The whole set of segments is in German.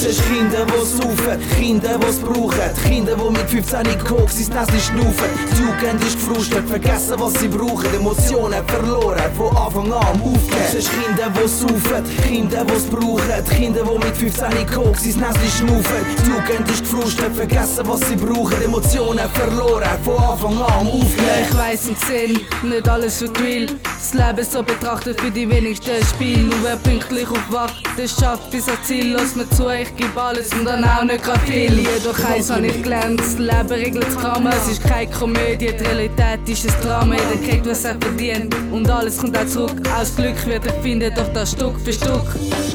siehst Kinder, die saufen, Kinder, die es brauchen, Kinder, die mit 15 Koks ins Nest schnaufen. Die Jugend ist gefrustet, vergessen, was sie brauchen, Emotionen verloren, von Anfang an am Aufgeben. Siehst Kinder, die saufen, Kinder, die es brauchen, Kinder, die mit 15 Koks ins Nest schnaufen. Die Jugend ist gefrustet, vergessen, was sie brauchen, Emotionen verloren, von Anfang an am Aufgeben. Ich weiss und sinn, nicht alles wird will. Das Leben so betrachtet für die wenigsten Spiel. Nur wer pünktlich aufwacht, der schafft bis ans Ziel. Lass mir zu, ich geb alles und dann auch nicht grad viel. Jedoch eins hab ich gelernt, das Leben regelt das Karma. Es ist keine Komödie, die Realität ist ein Drama. Jeder kriegt, was er verdient und alles kommt auch zurück. Aus Glück wird er finden, doch das Stück für Stück.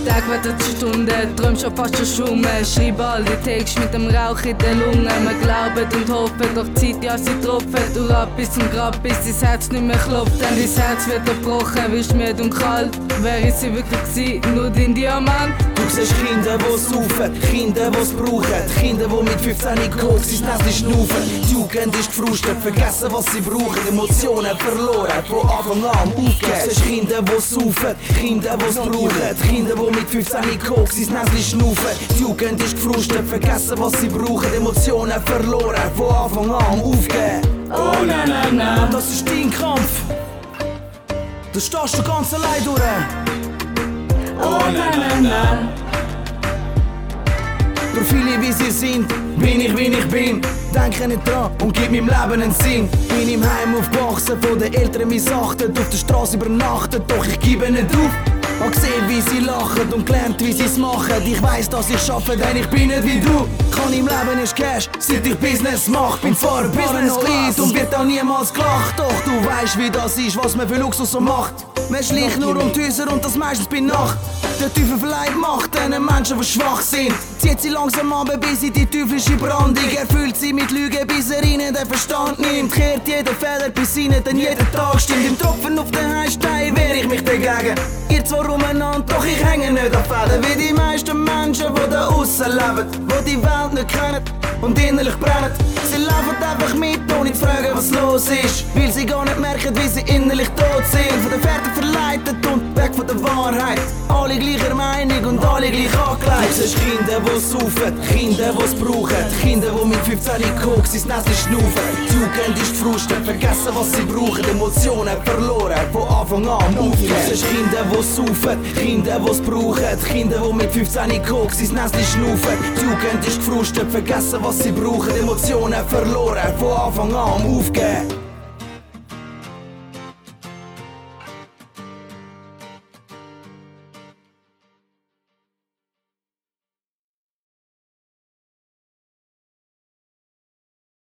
Tag wird zur Stunde, träum schon fast schon schummen. Schreib all die Texte mit dem Rauch in den Lungen. Wir glauben und hoffen, doch die Zeit, ja, sie tropfen. Du ab bis zum Grab, bis dein Herz nicht mehr klopft. Denn dein Herz wird erbrochen, wirst müde und kalt. Wer ist sie wirklich gewesen? Nur dein Diamant? Du siehst Kinder, die saufen, Kinder, die es brauchen, Kinder, die mit 15 Koks ins Nest schnaufen. Die Jugend ist gefrustet, vergessen, was sie brauchen, Emotionen verloren, von Anfang an Aufgeben. Siehst Kinder, die saufen, Kinder, die es brauchen, Kinder, die mit 15 Koks ins Nest schnaufen. Die Jugend ist gefrustet, vergessen, was sie brauchen, Emotionen verloren, von Anfang an Aufgeben. Oh na na na. Das ist dein Kampf. Du stehst du ganz allein durch. Oh na na na. Viele wie sie sind, bin ich wie ich bin. Denke nicht dran und gib meinem Leben einen Sinn. Bin im Heim aufgewachsen, von den Eltern missachtet, auf der Straße übernachtet, doch ich gebe nicht auf. Hab gesehen, wie sie lachen und gelernt, wie sie's machen. Ich weiß, dass ich schaffe, denn ich bin nicht wie du. Kann im Leben ist Cash, seit ich Business mach. Bin fahrbarer Lied und wird auch niemals gelacht. Doch du weißt, wie das ist, was man für Luxus so macht. Man schleicht nur um die Häuser und das meistens bei Nacht. Der Teufel verleiht Macht den Menschen, die schwach sind. Zieht sie langsam ab, bis in die teuflische Brandung. Erfüllt sie mit Lügen, bis er ihnen den Verstand nimmt. Kehrt jeder Fehler bis ihnen, denn jeder Tag stimmt. Im Tropfen auf den Heimstein wehre ich mich dagegen. Ihr zwar umeinander, doch ich hänge nicht auf Fäden. Wie die meisten Menschen, die da aussen leben, die die Welt nicht kennen und innerlich brennen. Sie laufen einfach mit, ohne zu fragen, was los ist. Weil sie gar nicht merken, wie sie innerlich tot sind. Von den Pferden weg von der Wahrheit. Alle gleicher Meinung und alle gleich angelegt. Du siehst Kinder, die saufen, Kinder, die es brauchen. Kinder, die mit 15 Koks ins Nest schnaufen. Die Jugend ist gefrustet, vergessen, was sie brauchen. Emotionen verloren, von Anfang an Aufgeben. Du siehst Kinder, die saufen, Kinder, die es brauchen. Kinder, die mit 15 Koks ins Nest schnaufen. Die Jugend ist gefrustet, vergessen, was sie brauchen. Emotionen verloren, von Anfang an Aufgeben.